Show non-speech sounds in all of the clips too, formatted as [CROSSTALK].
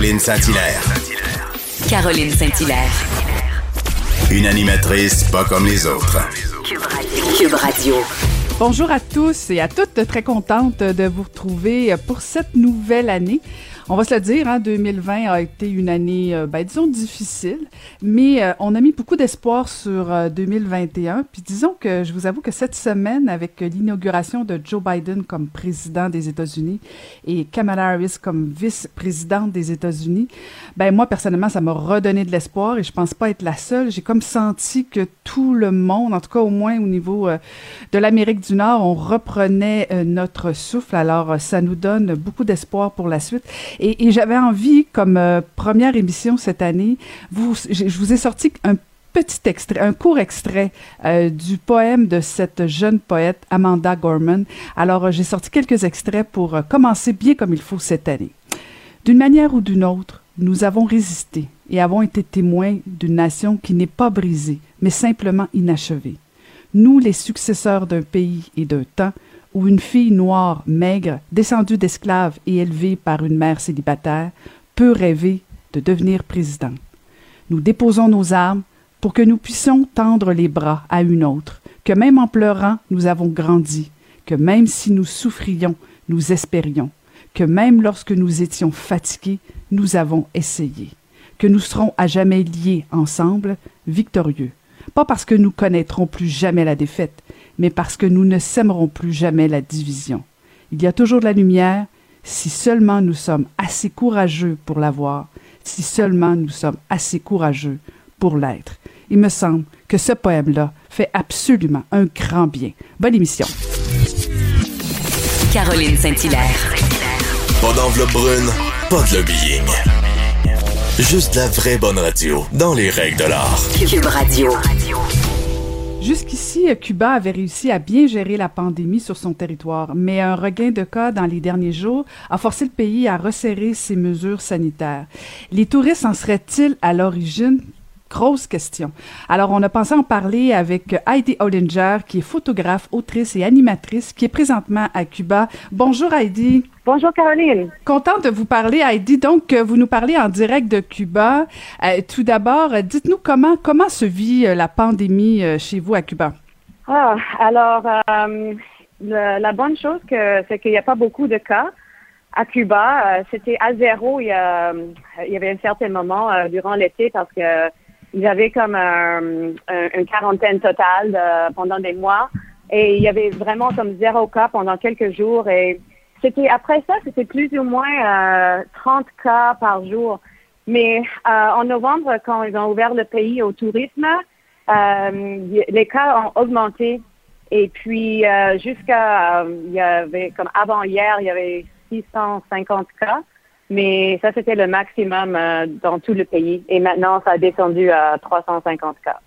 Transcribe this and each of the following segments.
Caroline Saint-Hilaire. Caroline Saint-Hilaire. Une animatrice pas comme les autres. Cube Radio. Bonjour à tous et à toutes, très contente de vous retrouver pour cette nouvelle année. On va se le dire, hein, 2020 a été une année, euh, ben, disons, difficile, mais euh, on a mis beaucoup d'espoir sur euh, 2021. Puis disons que je vous avoue que cette semaine, avec l'inauguration de Joe Biden comme président des États-Unis et Kamala Harris comme vice-présidente des États-Unis, ben moi, personnellement, ça m'a redonné de l'espoir et je pense pas être la seule. J'ai comme senti que tout le monde, en tout cas au moins au niveau euh, de l'Amérique du Nord, on reprenait euh, notre souffle. Alors, ça nous donne beaucoup d'espoir pour la suite. Et, j'avais envie, comme euh, première émission cette année, je vous ai sorti un petit extrait, un court extrait euh, du poème de cette jeune poète Amanda Gorman. Alors, euh, j'ai sorti quelques extraits pour commencer bien comme il faut cette année. D'une manière ou d'une autre, nous avons résisté et avons été témoins d'une nation qui n'est pas brisée, mais simplement inachevée. Nous, les successeurs d'un pays et d'un temps où une fille noire, maigre, descendue d'esclaves et élevée par une mère célibataire, peut rêver de devenir présidente. Nous déposons nos armes pour que nous puissions tendre les bras à une autre, que même en pleurant, nous avons grandi, que même si nous souffrions, nous espérions, que même lorsque nous étions fatigués, nous avons essayé, que nous serons à jamais liés ensemble, victorieux, pas parce que nous connaîtrons plus jamais la défaite, mais parce que nous ne sèmerons plus jamais la division. Il y a toujours de la lumière si seulement nous sommes assez courageux pour la voir, si seulement nous sommes assez courageux pour l'être. Il me semble que ce poème-là fait absolument un grand bien. Bonne émission. Caroline Saint-Hilaire. Pas d'enveloppe brune, pas de lobbying. Juste la vraie bonne radio, dans les règles de l'art. Cube Radio. Jusqu'ici, Cuba avait réussi à bien gérer la pandémie sur son territoire, mais un regain de cas dans les derniers jours a forcé le pays à resserrer ses mesures sanitaires. Les touristes en seraient-ils à l'origine? Grosse question. Alors, on a pensé en parler avec Heidi Hollinger, qui est photographe, autrice et animatrice, qui est présentement à Cuba. Bonjour Heidi. Bonjour Caroline. Contente de vous parler, Heidi. Donc, euh, vous nous parlez en direct de Cuba. Euh, tout d'abord, euh, dites-nous comment comment se vit euh, la pandémie euh, chez vous à Cuba? Ah, alors, le- la bonne chose, que, c'est qu'il n'y a pas beaucoup de cas. À Cuba, c'était à zéro il y, a, il y avait un certain moment durant l'été parce que avait comme un- un- une quarantaine totale de- pendant des mois et il y avait vraiment comme zéro cas pendant quelques jours et c'était après ça c'était plus ou moins euh, 30 cas par jour. Mais euh, en novembre, quand ils ont ouvert le pays au tourisme, euh, les cas ont augmenté. Et puis, euh, jusqu'à, euh, il y avait, comme avant hier, il y avait 650 cas. Mais ça, c'était le maximum euh, dans tout le pays. Et maintenant, ça a descendu à 350 cas.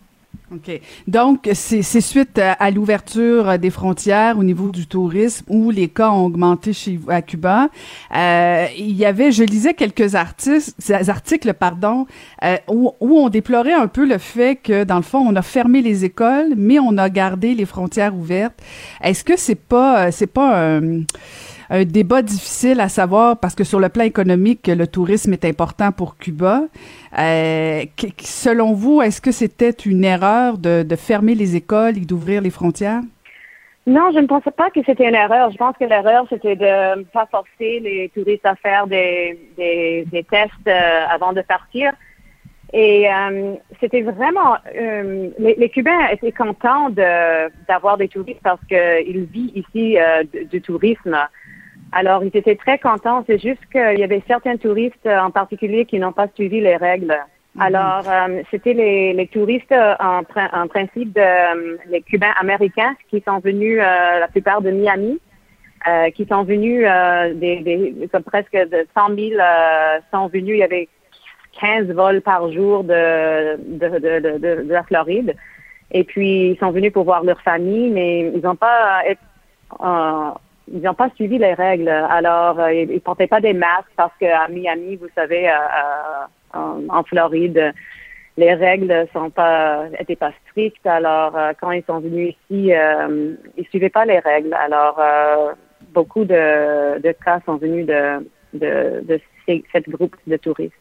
OK. Donc, c'est suite à, à l'ouverture euh, des frontières au niveau du tourisme où les cas ont augmenté chez à Cuba. Euh, il y avait, je lisais quelques artistes, articles, pardon, euh, où, où on déplorait un peu le fait que, dans le fond, on a fermé les écoles, mais on a gardé les frontières ouvertes. Est-ce que c'est pas, euh, c'est pas un un débat difficile à savoir parce que sur le plan économique, le tourisme est important pour Cuba. Euh, selon vous, est-ce que c'était une erreur de, fermer les écoles et d'ouvrir les frontières? Non, je ne pensais pas que c'était une erreur. Je pense que l'erreur, c'était de ne pas forcer les touristes à faire des, tests euh, avant de partir. Et euh, c'était vraiment... les, Cubains étaient contents d'avoir des touristes parce qu'ils vivent ici du tourisme. Alors, ils étaient très contents. C'est juste qu'il y avait certains touristes euh, en particulier qui n'ont pas suivi les règles. Alors, euh, c'était les, les touristes euh, en, en principe de euh, les Cubains américains qui sont venus, euh, la plupart de Miami, euh, qui sont venus, euh, des, des, comme presque de 100 000 euh, sont venus. Il y avait 15 vols par jour de, de, de, de, de- la Floride. Et puis, ils sont venus pour voir leur famille, mais ils n'ont pas ils n'ont pas suivi les règles. Alors, euh, ils ne portaient pas des masques parce qu'à Miami, vous savez, euh, euh, en, Floride, les règles sont pas étaient pas strictes. Alors, quand ils sont venus ici, euh, ils suivaient pas les règles. Alors, beaucoup de, cas sont venus de, ces- cette groupe de touristes.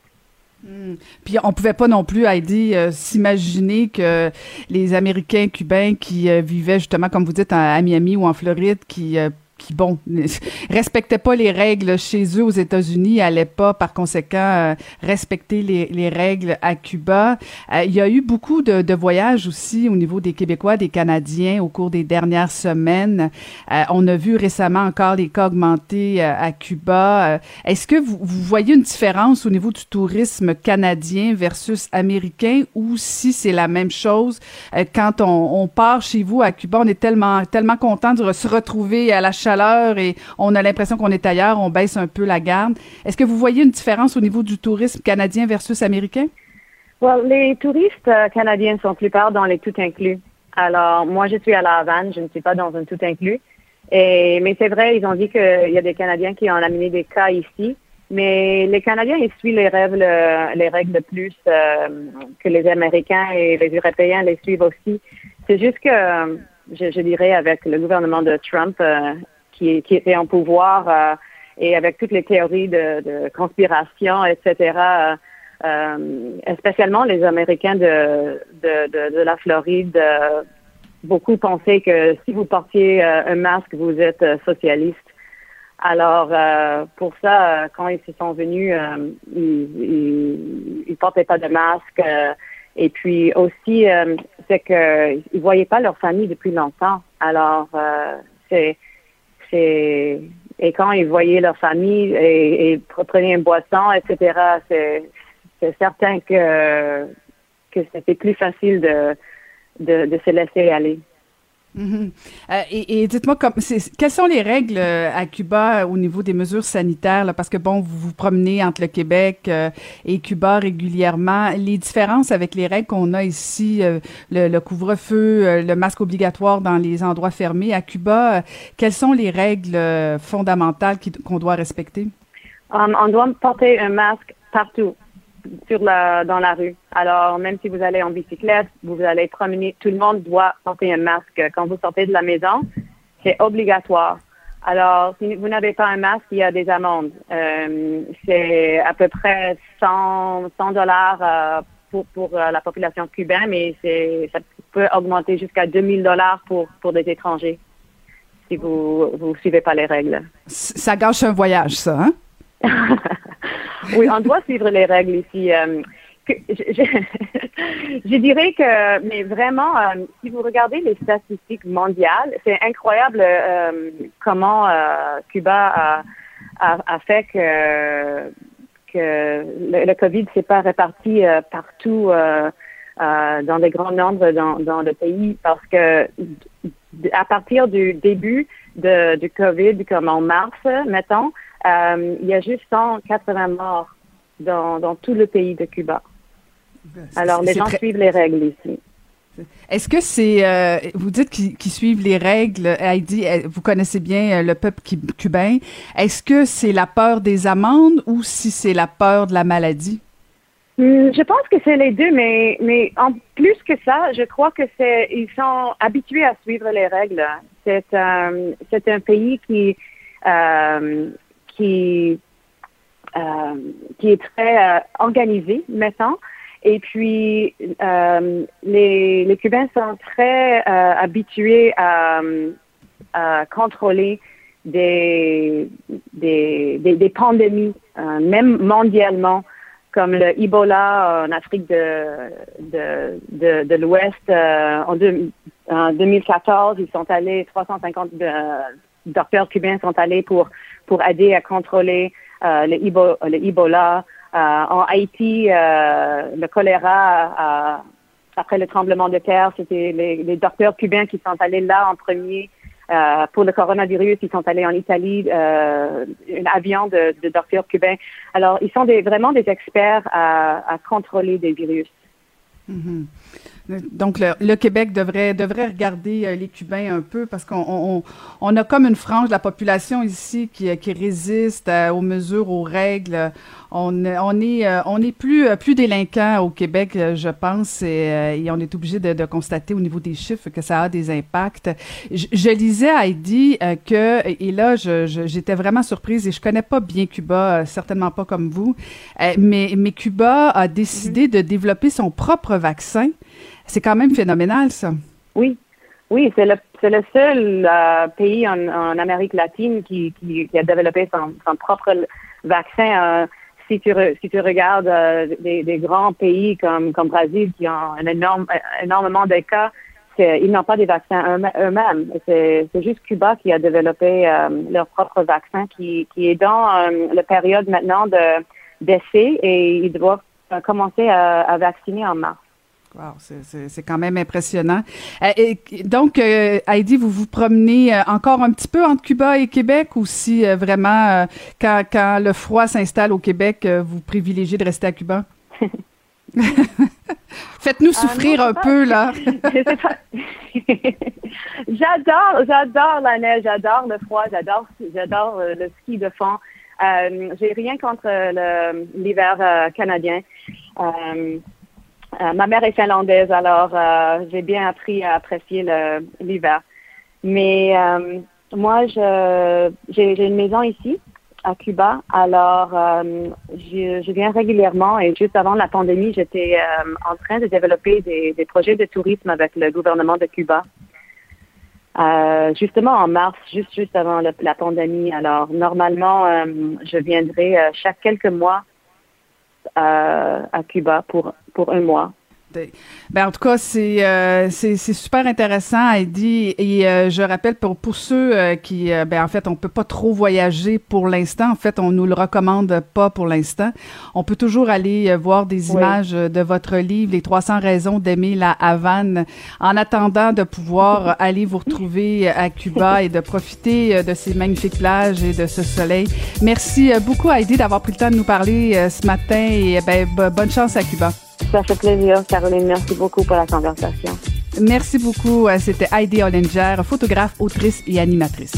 Puis on pouvait pas non plus, Heidi, s'imaginer que les Américains cubains qui vivaient justement, comme vous dites, à, Miami ou en Floride, qui qui, bon, [LAUGHS] respectaient pas les règles chez eux aux États-Unis, allaient pas, par conséquent, euh, respecter les, les règles à Cuba. Euh, il y a eu beaucoup de, voyages aussi au niveau des Québécois, des Canadiens au cours des dernières semaines. Euh, on a vu récemment encore les cas augmenter à Cuba. Est-ce que vous, voyez une différence au niveau du tourisme canadien versus américain ou si c'est la même chose? Quand on, on part chez vous à Cuba, on est tellement tellement content de se retrouver à la chaleur et on a l'impression qu'on est ailleurs, on baisse un peu la garde. Est-ce que vous voyez une différence au niveau du tourisme canadien versus américain? Les touristes euh, canadiens sont plupart dans les tout inclus. Alors, moi, je suis à La Havane, je ne suis pas dans un tout inclus. Mais c'est vrai, ils ont dit qu'il y a des Canadiens qui ont amené des cas ici. Mais les Canadiens, ils suivent les règles, les règles plus euh, que les Américains et les Européens les suivent aussi. C'est juste que, euh, je, dirais, avec le gouvernement de Trump euh, qui, qui était en pouvoir euh, et avec toutes les théories de, conspiration, etc., euh, euh, les Américains de, de, la Floride, euh, beaucoup pensaient que si vous portiez un masque, vous êtes socialiste. Alors, pour ça, quand ils se sont venus, ils, ils portaient pas de masque. et puis aussi, c'est que ils voyaient pas leur famille depuis longtemps. Alors, c'est, et quand ils voyaient leur famille et, prenaient une boisson, etc., c'est, c'est certain que que c'était plus facile de, de se laisser aller. Mhm. Euh, et et dites-moi, quelles sont les règles euh, à Cuba au niveau des mesures sanitaires? Là, parce que, bon, vous vous promenez entre le Québec euh, et Cuba régulièrement. Les différences avec les règles qu'on a ici, euh, le, le couvre-feu, euh, le masque obligatoire dans les endroits fermés, à Cuba, quelles sont les règles fondamentales qu'on doit respecter? Um, on doit porter un masque partout sur la, dans la rue. Alors, même si vous allez en bicyclette, vous allez promener, tout le monde doit porter un masque. Quand vous sortez de la maison, c'est obligatoire. Alors, si vous n'avez pas un masque, il y a des amendes. Euh, c'est à peu près 100, 100 dollars euh, pour, pour euh, la population cubaine, mais c'est, ça peut augmenter jusqu'à 2000 dollars pour, pour des étrangers si vous vous suivez pas les règles. Ça gâche un voyage, ça, hein? [LAUGHS] [LAUGHS] oui, on doit suivre les règles ici. Euh, [LAUGHS] je, dirais que, mais vraiment, euh, si vous regardez les statistiques mondiales, c'est incroyable euh, comment Cuba a, a, fait que, le, COVID s'est pas réparti partout dans des grands nombres dans, le pays parce que à partir du début de, du COVID, comme en mars, mettons, euh, il y a juste 180 morts dans, dans tout le pays de Cuba. Alors, les gens très- suivent les règles ici. Est-ce que c'est, euh, vous dites qu'ils suivent les règles, Heidi, euh, vous connaissez bien euh, le peuple cu- cubain. Est-ce que c'est la peur des amendes ou si c'est la peur de la maladie? Hmm, Je pense que c'est les deux, mais, mais en plus que ça, je crois que c'est ils sont habitués à suivre les règles. C'est un c'est un pays qui euh, qui euh, qui est très euh, organisé, mettons. Et puis euh, les Cubains sont très habitués à euh, contrôler des, des, des, pandémies, même mondialement, comme le Ebola en Afrique de, de, de, l'Ouest. En, en 2014, ils sont allés, 350 euh, docteurs cubains sont allés pour, pour aider à contrôler euh, le, Ebo- le Ebola. Euh, en Haïti, euh, le choléra, après le tremblement de terre, c'était les, docteurs cubains qui sont allés là en premier. Pour le coronavirus, ils sont allés en Italie, un avion de, docteurs cubains. Alors, ils sont des, vraiment des experts à, contrôler des virus. Mhm. Donc, le, le Québec devrait, devrait regarder euh, les Cubains un peu parce qu'on on, on a comme une frange de la population ici qui, qui résiste euh, aux mesures, aux règles. On, on est, euh, on est plus, euh, plus délinquant au Québec, euh, je pense, et, euh, et on est obligé de, de constater au niveau des chiffres que ça a des impacts. Je, je lisais à Heidi euh, que, et là, je- je- j'étais vraiment surprise et je connais pas bien Cuba, euh, certainement pas comme vous, euh, mais, mais Cuba a décidé de développer son propre vaccin. C'est quand même phénoménal, ça. Oui, oui, c'est le, le seul euh, pays en, Amérique latine qui, qui, a développé son, son propre vaccin. Euh, si tu, re- si tu regardes euh, des, grands pays comme, comme Brésil qui ont un énorme, énormément de cas, ils n'ont pas des vaccins eux- eux-mêmes. C'est, juste Cuba qui a développé leur propre vaccin qui, qui est dans la période maintenant de, d'essai et ils doivent commencer à vacciner en mars. Wow, c'est- quand même impressionnant. Euh, et, donc, euh, Heidi, vous vous promenez euh, encore un petit peu entre Cuba et Québec ou si euh, vraiment, quand, quand le froid s'installe au Québec, vous privilégiez de rester à Cuba? [LAUGHS] Faites-nous souffrir non, un pas- peu, là. [LAUGHS] [LAUGHS] J'adore, j'adore la neige, j'adore le froid, j'adore, j'adore le ski de fond. J'ai rien contre l'hiver canadien. Euh, ma mère est finlandaise, alors euh, j'ai bien appris à apprécier l'hiver. Mais euh, moi, j'ai une maison ici à Cuba, alors je, je viens régulièrement et juste avant la pandémie, j'étais en train de développer des, projets de tourisme avec le gouvernement de Cuba. Justement en mars, juste juste avant le- la pandémie. Alors normalement, je viendrai chaque quelques mois euh, à Cuba pour pour un mois. Ben, en tout cas, c'est euh, c'est c'est super intéressant, Heidi. Et euh, je rappelle pour pour ceux euh, qui, euh, ben en fait, on peut pas trop voyager pour l'instant. En fait, on nous le recommande pas pour l'instant. On peut toujours aller euh, voir des Oui. images de votre livre, les 300 raisons d'aimer la Havane, en attendant de pouvoir [LAUGHS] aller vous retrouver à Cuba et de profiter de ces magnifiques plages et de ce soleil. Merci beaucoup, Heidi, d'avoir pris le temps de nous parler ce matin. Et ben, bo- bonne chance à Cuba. Ça fait plaisir, Caroline. Merci beaucoup pour la conversation. Merci beaucoup. C'était Heidi Hollinger, photographe, autrice et animatrice.